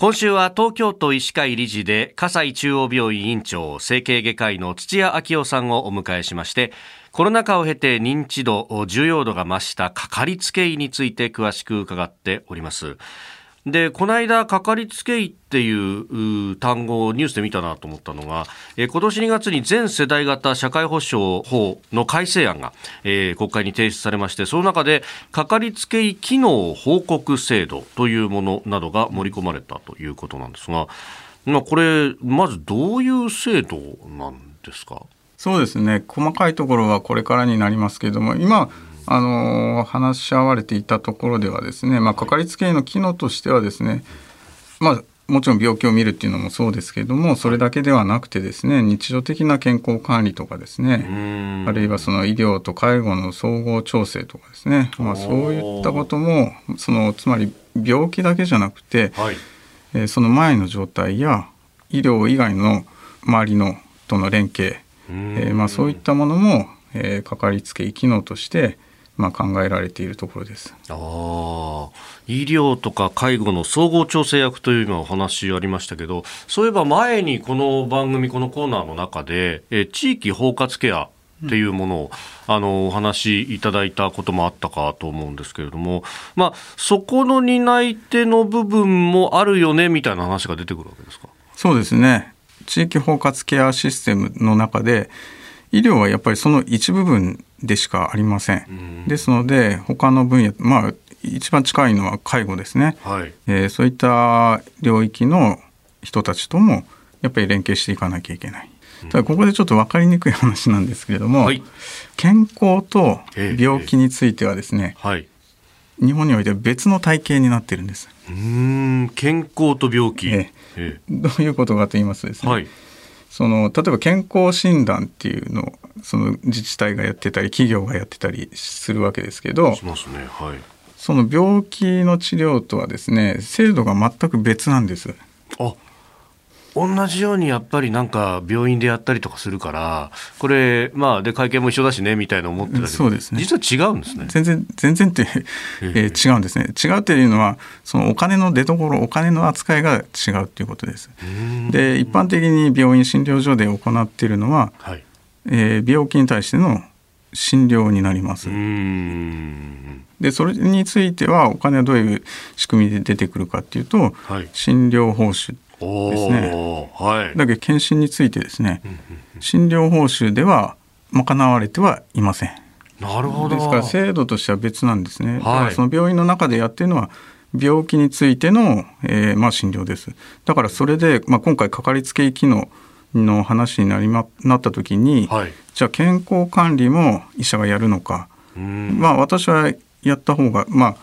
今週は東京都医師会理事で葛西中央病院院長整形外科医の土屋昭夫さんをお迎えしましてコロナ禍を経て認知度重要度が増したかかりつけ医について詳しく伺っております。でこの間かかりつけ医っていう単語をニュースで見たなと思ったのが、えー、今年2月に全世代型社会保障法の改正案が、えー、国会に提出されましてその中でかかりつけ医機能報告制度というものなどが盛り込まれたということなんですが、まあ、これまずどういう制度なんですか？そうですね。細かいところはこれからになりますけれども今あの話し合われていたところではですね、まあ、かかりつけ医の機能としてはですね、まあ、もちろん病気を見るっていうのもそうですけれどもそれだけではなくてですね日常的な健康管理とかですねあるいはその医療と介護の総合調整とかですね、まあ、そういったこともそのつまり病気だけじゃなくて、はい、えー、その前の状態や医療以外の周りのとの連携、えーまあ、そういったものも、えー、かかりつけ医機能としてまあ、考えられているところです。あ医療とか介護の総合調整役という今お話ありましたけどそういえば前にこの番組このコーナーの中でえ地域包括ケアっていうものを、うん、あのお話しいただいたこともあったかと思うんですけれども、まあ、そこの担い手の部分もあるよねみたいな話が出てくるわけですか？そうですね。地域包括ケアシステムの中で医療はやっぱりその一部分でしかありません。うん、ですので他の分野まあ一番近いのは介護ですね、はい、えー、そういった領域の人たちともやっぱり連携していかなきゃいけない。ただここでちょっと分かりにくい話なんですけれども、はい、健康と病気についてはですね、えーはい、日本において別の体系になっているんです。うん健康と病気、えー、どういうことかと言いますとですね、はいその例えば健康診断っていうのをその自治体がやってたり企業がやってたりするわけですけどしますね、はい、その病気の治療とはですね制度が全く別なんです。あ同じようにやっぱりなんか病院でやったりとかするからこれまあで会見も一緒だしねみたいな思ってたけどそうです、ね、実は違うんですね。全然全然って、え。ー、違うんですね。違うっていうのはそのお金の出所お金の扱いが違うっていうことです。で一般的に病院診療所で行っているのは、はい、えー、病気に対しての診療になります。でそれについてはお金はどういう仕組みで出てくるかっていうと、はい、診療報酬ですね。はい、だけど検診についてですね、診療報酬では賄われてはいません。なるほど。ですから制度としては別なんですね。はい、その病院の中でやってるのは病気についての、えー、まあ診療です。だからそれで、まあ、今回かかりつけ医機能の話になりまなった時に、はい、じゃあ健康管理も医者がやるのか。まあ私はやった方がまあ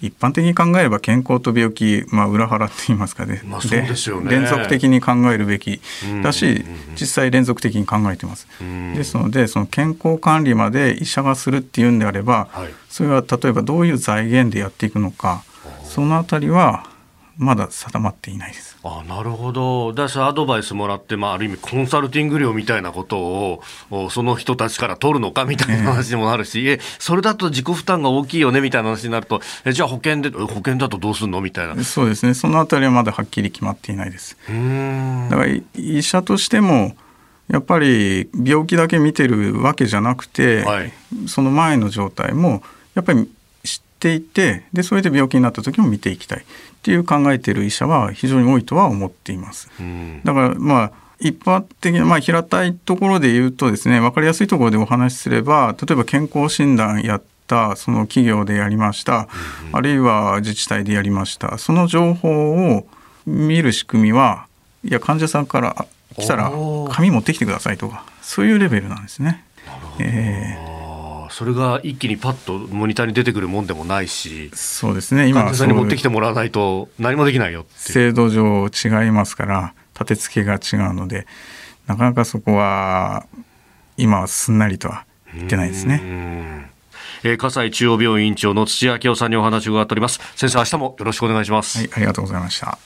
一般的に考えれば健康と病気、まあ、裏腹って言いますかね,、まあ、でね。連続的に考えるべきだし、実際連続的に考えてます。ですのでその健康管理まで医者がするっていうんであれば、はい、それは例えばどういう財源でやっていくのかそのあたりはまだ定まっていないです。あなるほど、だしアドバイスもらって、まあ、ある意味、コンサルティング料みたいなことをその人たちから取るのかみたいな話にもなるし、えー、それだと自己負担が大きいよねみたいな話になると、えじゃあ保険で保険だとどうするのみたいな。そうですね、そのあたりはまだはっきり決まっていないです。だから医者としてもやっぱり病気だけ見てるわけじゃなくて、はい、その前の状態もやっぱりていてでそれで病気になった時も見ていきたいっていう考えている医者は非常に多いとは思っています。だからまあ一般的な、まあ、平たいところで言うとですね分かりやすいところでお話しすれば例えば健康診断やったその企業でやりました、あるいは自治体でやりましたその情報を見る仕組みはいや患者さんから来たら紙持ってきてくださいとかそういうレベルなんですね。えーそれが一気にパッとモニターに出てくるもんでもないし、そうですね、今、患者さんに持ってきてもらわないと、何もできないよ制度上違いますから、立て付けが違うので、なかなかそこは、今はすんなりとは言ってないですね。えー、葛西中央病院長の土屋明夫さんにお話を伺っております。先生、明日もよろしくお願いします。はい、ありがとうございました。